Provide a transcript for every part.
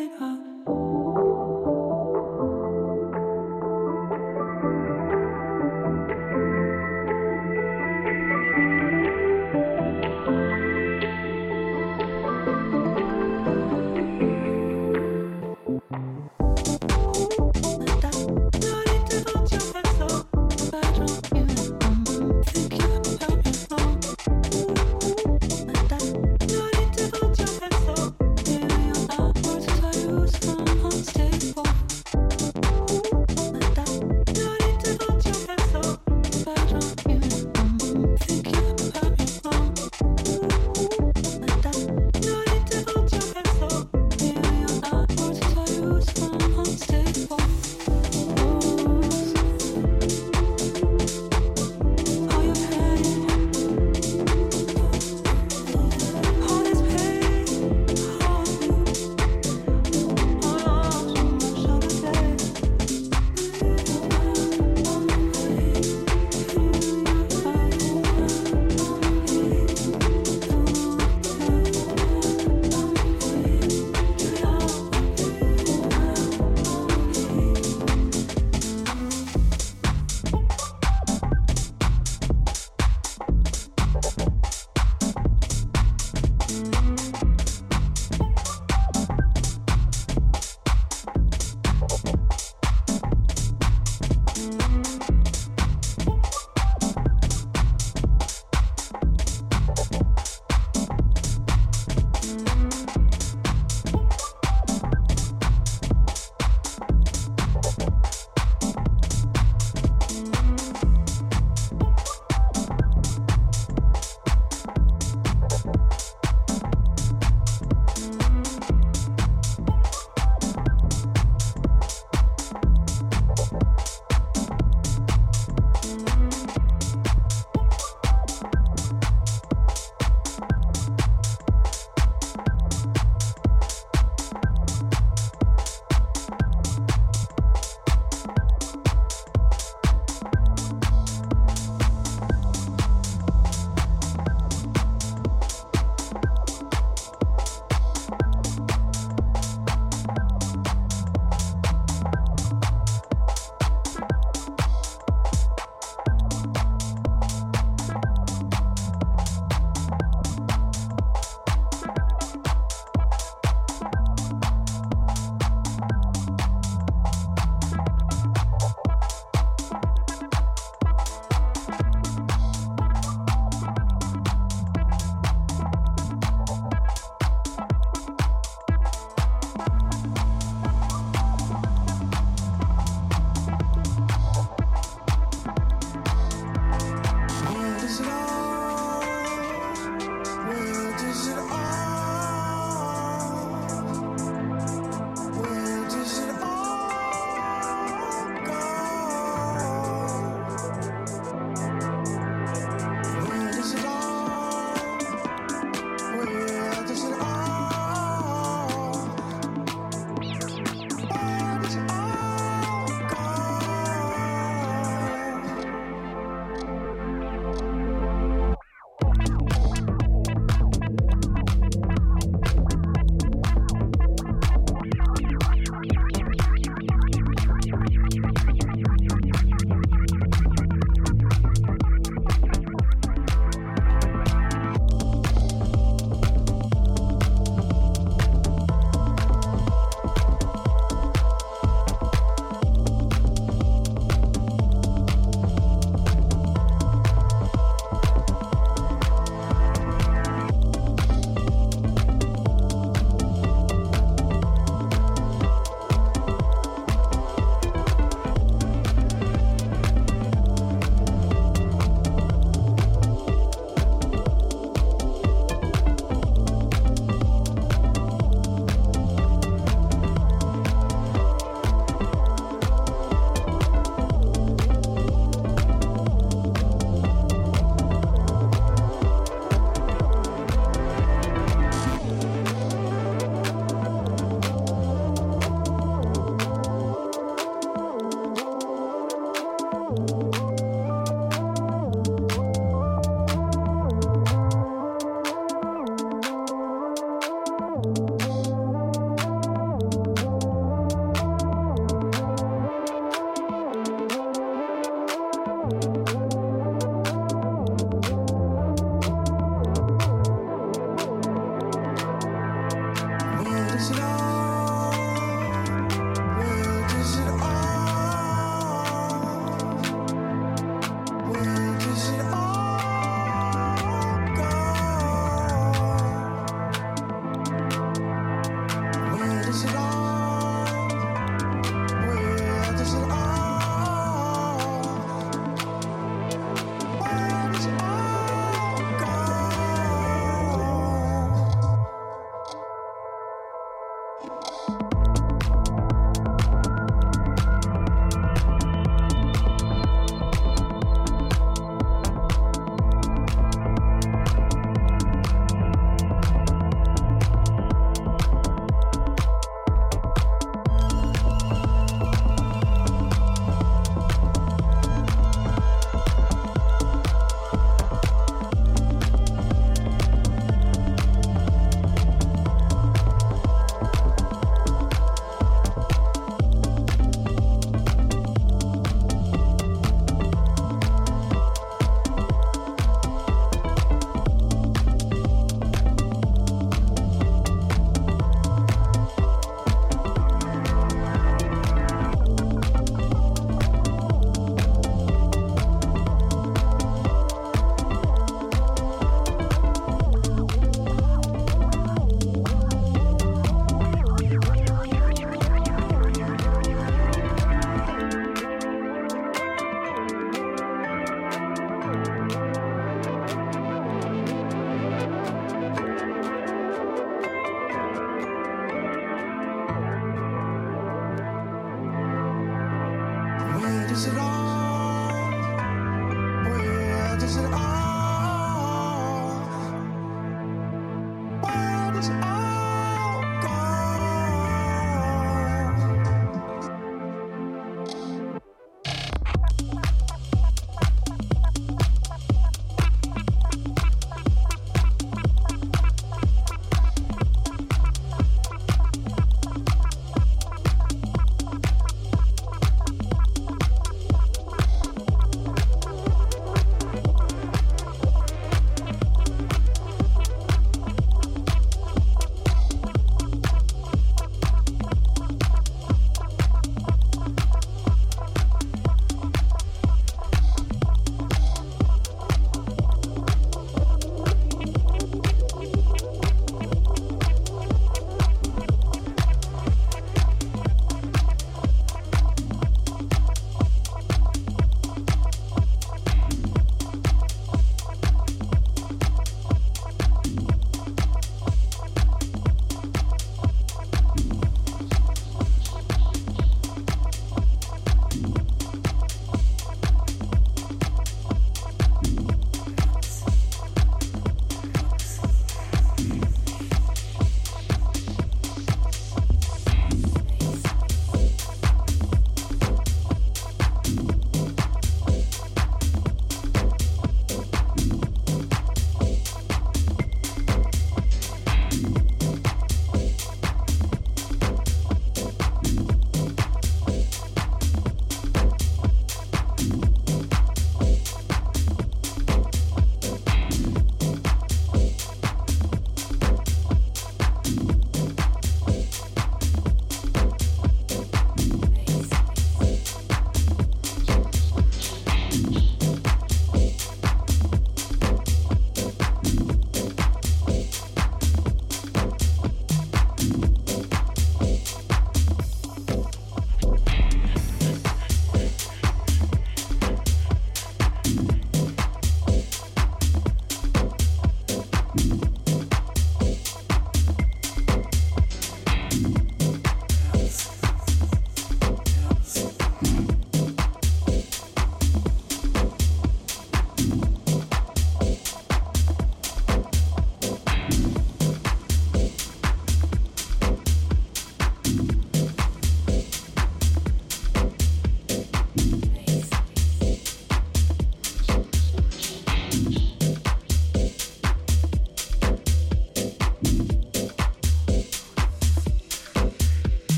it up.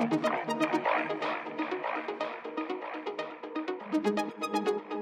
Thank you.